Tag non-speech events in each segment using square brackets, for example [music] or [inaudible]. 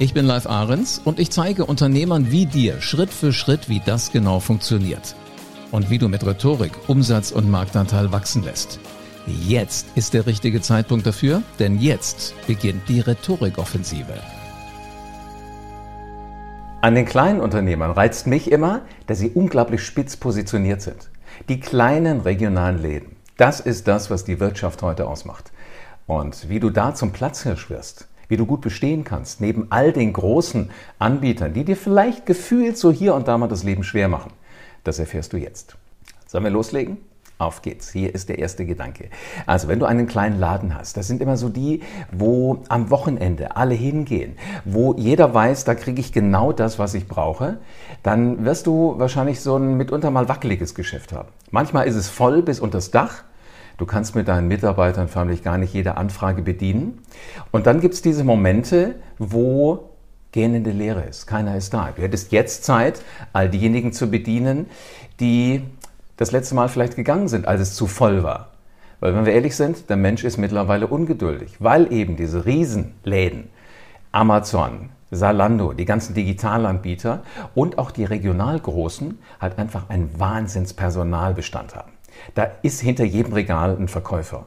Ich bin Live Ahrens und ich zeige Unternehmern wie dir Schritt für Schritt, wie das genau funktioniert. Und wie du mit Rhetorik Umsatz und Marktanteil wachsen lässt. Jetzt ist der richtige Zeitpunkt dafür, denn jetzt beginnt die Rhetorikoffensive. An den kleinen Unternehmern reizt mich immer, dass sie unglaublich spitz positioniert sind. Die kleinen regionalen Läden, das ist das, was die Wirtschaft heute ausmacht. Und wie du da zum Platzhirsch wirst, wie du gut bestehen kannst, neben all den großen Anbietern, die dir vielleicht gefühlt so hier und da mal das Leben schwer machen. Das erfährst du jetzt. Sollen wir loslegen? Auf geht's. Hier ist der erste Gedanke. Also, wenn du einen kleinen Laden hast, das sind immer so die, wo am Wochenende alle hingehen, wo jeder weiß, da kriege ich genau das, was ich brauche, dann wirst du wahrscheinlich so ein mitunter mal wackeliges Geschäft haben. Manchmal ist es voll bis unter das Dach Du kannst mit deinen Mitarbeitern förmlich gar nicht jede Anfrage bedienen. Und dann gibt es diese Momente, wo gähnende Leere ist. Keiner ist da. Du hättest jetzt Zeit, all diejenigen zu bedienen, die das letzte Mal vielleicht gegangen sind, als es zu voll war. Weil wenn wir ehrlich sind, der Mensch ist mittlerweile ungeduldig, weil eben diese Riesenläden, Amazon, Salando, die ganzen Digitalanbieter und auch die Regionalgroßen halt einfach einen Wahnsinnspersonalbestand haben. Da ist hinter jedem Regal ein Verkäufer.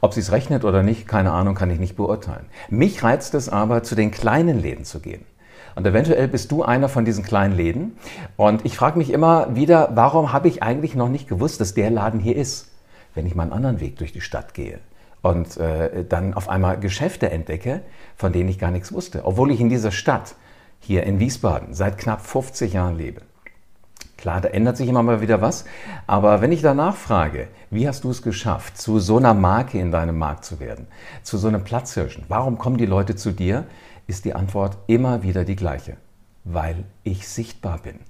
Ob sie es rechnet oder nicht, keine Ahnung, kann ich nicht beurteilen. Mich reizt es aber, zu den kleinen Läden zu gehen. Und eventuell bist du einer von diesen kleinen Läden. Und ich frage mich immer wieder, warum habe ich eigentlich noch nicht gewusst, dass der Laden hier ist, wenn ich mal einen anderen Weg durch die Stadt gehe und äh, dann auf einmal Geschäfte entdecke, von denen ich gar nichts wusste, obwohl ich in dieser Stadt hier in Wiesbaden seit knapp 50 Jahren lebe. Klar, da ändert sich immer mal wieder was. Aber wenn ich danach frage, wie hast du es geschafft, zu so einer Marke in deinem Markt zu werden, zu so einem Platzhirschen, warum kommen die Leute zu dir, ist die Antwort immer wieder die gleiche. Weil ich sichtbar bin.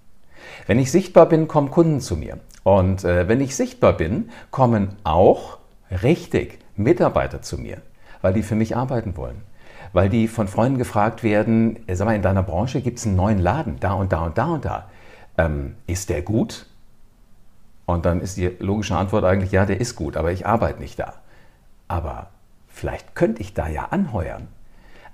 Wenn ich sichtbar bin, kommen Kunden zu mir. Und äh, wenn ich sichtbar bin, kommen auch richtig Mitarbeiter zu mir, weil die für mich arbeiten wollen. Weil die von Freunden gefragt werden, äh, sag mal, in deiner Branche gibt es einen neuen Laden, da und da und da und da ähm, ist der gut? Und dann ist die logische Antwort eigentlich, ja, der ist gut, aber ich arbeite nicht da. Aber vielleicht könnte ich da ja anheuern.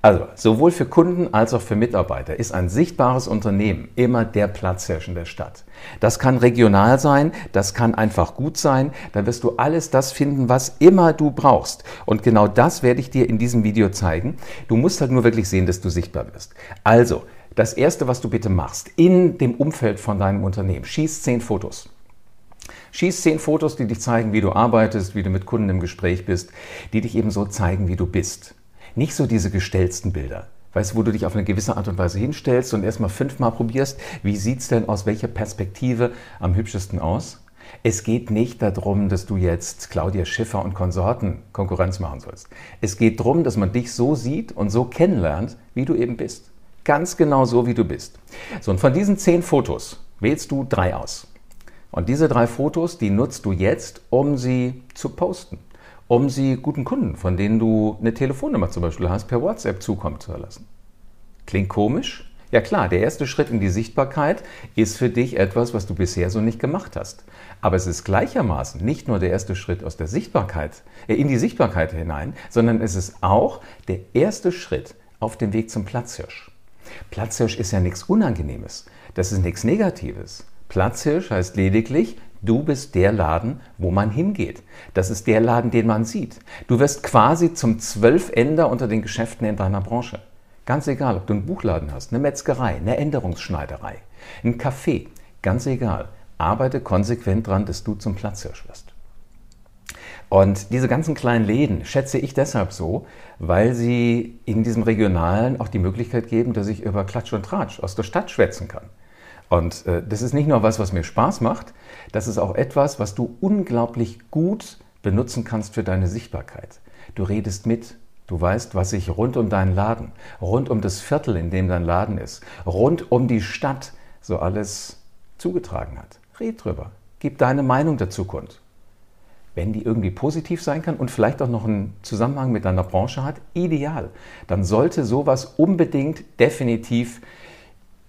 Also, sowohl für Kunden als auch für Mitarbeiter ist ein sichtbares Unternehmen immer der Platzhirsch der Stadt. Das kann regional sein, das kann einfach gut sein, da wirst du alles das finden, was immer du brauchst. Und genau das werde ich dir in diesem Video zeigen. Du musst halt nur wirklich sehen, dass du sichtbar wirst. Also, das Erste, was du bitte machst in dem Umfeld von deinem Unternehmen, schieß zehn Fotos. Schieß zehn Fotos, die dich zeigen, wie du arbeitest, wie du mit Kunden im Gespräch bist, die dich eben so zeigen, wie du bist. Nicht so diese gestellten Bilder. Weißt du, wo du dich auf eine gewisse Art und Weise hinstellst und erstmal fünfmal probierst, wie sieht es denn aus welcher Perspektive am hübschesten aus? Es geht nicht darum, dass du jetzt Claudia Schiffer und Konsorten Konkurrenz machen sollst. Es geht darum, dass man dich so sieht und so kennenlernt, wie du eben bist. Ganz genau so, wie du bist. So, und von diesen zehn Fotos wählst du drei aus. Und diese drei Fotos, die nutzt du jetzt, um sie zu posten, um sie guten Kunden, von denen du eine Telefonnummer zum Beispiel hast, per WhatsApp zukommen zu lassen. Klingt komisch? Ja klar, der erste Schritt in die Sichtbarkeit ist für dich etwas, was du bisher so nicht gemacht hast. Aber es ist gleichermaßen nicht nur der erste Schritt aus der Sichtbarkeit, äh, in die Sichtbarkeit hinein, sondern es ist auch der erste Schritt auf dem Weg zum Platzhirsch. Platzhirsch ist ja nichts Unangenehmes. Das ist nichts Negatives. Platzhirsch heißt lediglich, du bist der Laden, wo man hingeht. Das ist der Laden, den man sieht. Du wirst quasi zum Zwölfender unter den Geschäften in deiner Branche. Ganz egal, ob du einen Buchladen hast, eine Metzgerei, eine Änderungsschneiderei, ein Café, ganz egal. Arbeite konsequent dran, dass du zum Platzhirsch wirst. Und diese ganzen kleinen Läden schätze ich deshalb so, weil sie in diesem Regionalen auch die Möglichkeit geben, dass ich über Klatsch und Tratsch aus der Stadt schwätzen kann. Und äh, das ist nicht nur was, was mir Spaß macht, das ist auch etwas, was du unglaublich gut benutzen kannst für deine Sichtbarkeit. Du redest mit, Du weißt, was sich rund um deinen Laden, rund um das Viertel, in dem dein Laden ist, rund um die Stadt so alles zugetragen hat. Red drüber. Gib deine Meinung dazu kund. Wenn die irgendwie positiv sein kann und vielleicht auch noch einen Zusammenhang mit deiner Branche hat, ideal. Dann sollte sowas unbedingt definitiv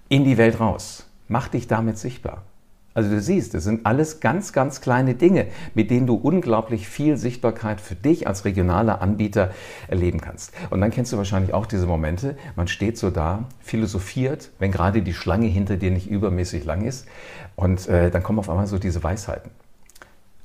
in die Welt raus. Mach dich damit sichtbar. Also du siehst, es sind alles ganz, ganz kleine Dinge, mit denen du unglaublich viel Sichtbarkeit für dich als regionaler Anbieter erleben kannst. Und dann kennst du wahrscheinlich auch diese Momente, man steht so da, philosophiert, wenn gerade die Schlange hinter dir nicht übermäßig lang ist. Und äh, dann kommen auf einmal so diese Weisheiten.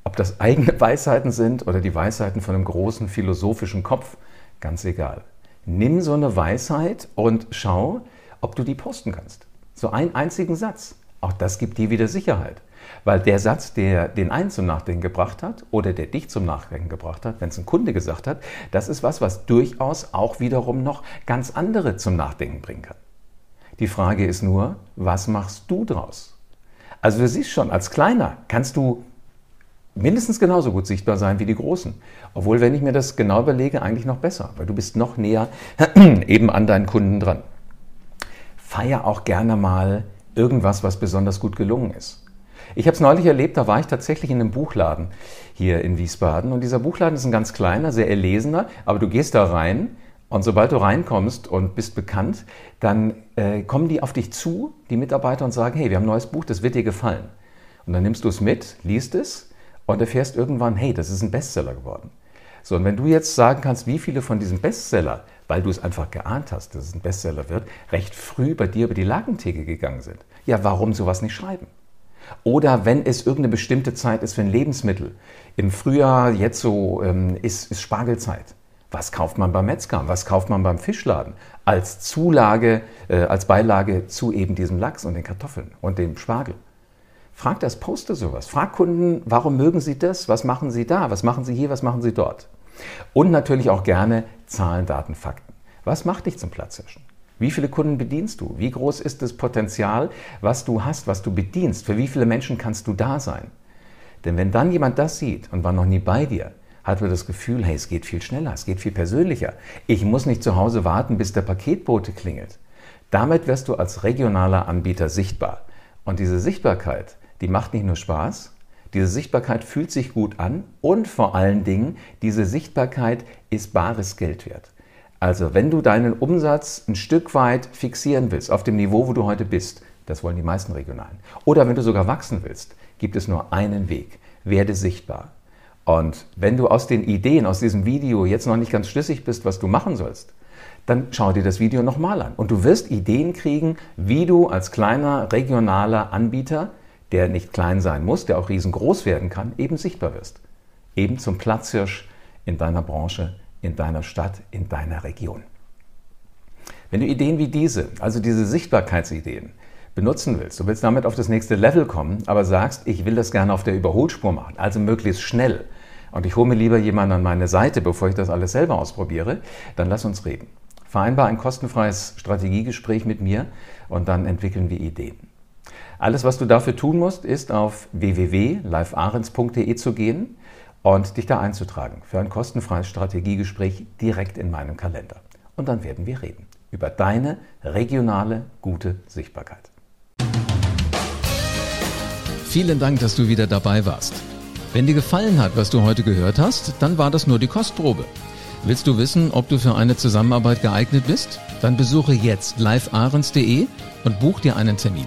Ob das eigene [laughs] Weisheiten sind oder die Weisheiten von einem großen philosophischen Kopf, ganz egal. Nimm so eine Weisheit und schau, ob du die posten kannst. So einen einzigen Satz. Auch das gibt dir wieder Sicherheit. Weil der Satz, der den einen zum Nachdenken gebracht hat oder der dich zum Nachdenken gebracht hat, wenn es ein Kunde gesagt hat, das ist was, was durchaus auch wiederum noch ganz andere zum Nachdenken bringen kann. Die Frage ist nur, was machst du draus? Also du siehst schon, als Kleiner kannst du mindestens genauso gut sichtbar sein wie die Großen. Obwohl, wenn ich mir das genau überlege, eigentlich noch besser, weil du bist noch näher [clears throat] eben an deinen Kunden dran. Feier auch gerne mal irgendwas, was besonders gut gelungen ist. Ich habe es neulich erlebt, da war ich tatsächlich in einem Buchladen hier in Wiesbaden. Und dieser Buchladen ist ein ganz kleiner, sehr erlesener, aber du gehst da rein und sobald du reinkommst und bist bekannt, dann äh, kommen die auf dich zu, die Mitarbeiter, und sagen, hey, wir haben ein neues Buch, das wird dir gefallen. Und dann nimmst du es mit, liest es und erfährst irgendwann, hey, das ist ein Bestseller geworden. So, und wenn du jetzt sagen kannst, wie viele von diesen Bestseller, weil du es einfach geahnt hast, dass es ein Bestseller wird, recht früh bei dir über die Lagentheke gegangen sind, ja, warum sowas nicht schreiben? Oder wenn es irgendeine bestimmte Zeit ist für ein Lebensmittel. Im Frühjahr, jetzt so, ähm, ist, ist Spargelzeit. Was kauft man beim Metzger? Was kauft man beim Fischladen? Als Zulage, äh, als Beilage zu eben diesem Lachs und den Kartoffeln und dem Spargel. Frag das Poster sowas. Frag Kunden, warum mögen sie das? Was machen sie da? Was machen sie hier? Was machen sie dort? Und natürlich auch gerne Zahlen, Daten, Fakten. Was macht dich zum Platzhirschen? Wie viele Kunden bedienst du? Wie groß ist das Potenzial, was du hast, was du bedienst? Für wie viele Menschen kannst du da sein? Denn wenn dann jemand das sieht und war noch nie bei dir, hat er das Gefühl, hey, es geht viel schneller, es geht viel persönlicher. Ich muss nicht zu Hause warten, bis der Paketbote klingelt. Damit wirst du als regionaler Anbieter sichtbar. Und diese Sichtbarkeit, die macht nicht nur Spaß, diese Sichtbarkeit fühlt sich gut an und vor allen Dingen, diese Sichtbarkeit ist bares Geld wert. Also wenn du deinen Umsatz ein Stück weit fixieren willst, auf dem Niveau, wo du heute bist, das wollen die meisten Regionalen, oder wenn du sogar wachsen willst, gibt es nur einen Weg. Werde sichtbar. Und wenn du aus den Ideen, aus diesem Video jetzt noch nicht ganz schlüssig bist, was du machen sollst, dann schau dir das Video nochmal an. Und du wirst Ideen kriegen, wie du als kleiner regionaler Anbieter der nicht klein sein muss, der auch riesengroß werden kann, eben sichtbar wirst. Eben zum Platzhirsch in deiner Branche, in deiner Stadt, in deiner Region. Wenn du Ideen wie diese, also diese Sichtbarkeitsideen, benutzen willst, du willst damit auf das nächste Level kommen, aber sagst, ich will das gerne auf der Überholspur machen, also möglichst schnell, und ich hole mir lieber jemanden an meine Seite, bevor ich das alles selber ausprobiere, dann lass uns reden. Vereinbar ein kostenfreies Strategiegespräch mit mir und dann entwickeln wir Ideen. Alles, was du dafür tun musst, ist auf www.livearens.de zu gehen und dich da einzutragen für ein kostenfreies Strategiegespräch direkt in meinem Kalender. Und dann werden wir reden über deine regionale gute Sichtbarkeit. Vielen Dank, dass du wieder dabei warst. Wenn dir gefallen hat, was du heute gehört hast, dann war das nur die Kostprobe. Willst du wissen, ob du für eine Zusammenarbeit geeignet bist? Dann besuche jetzt livearens.de und buch dir einen Termin.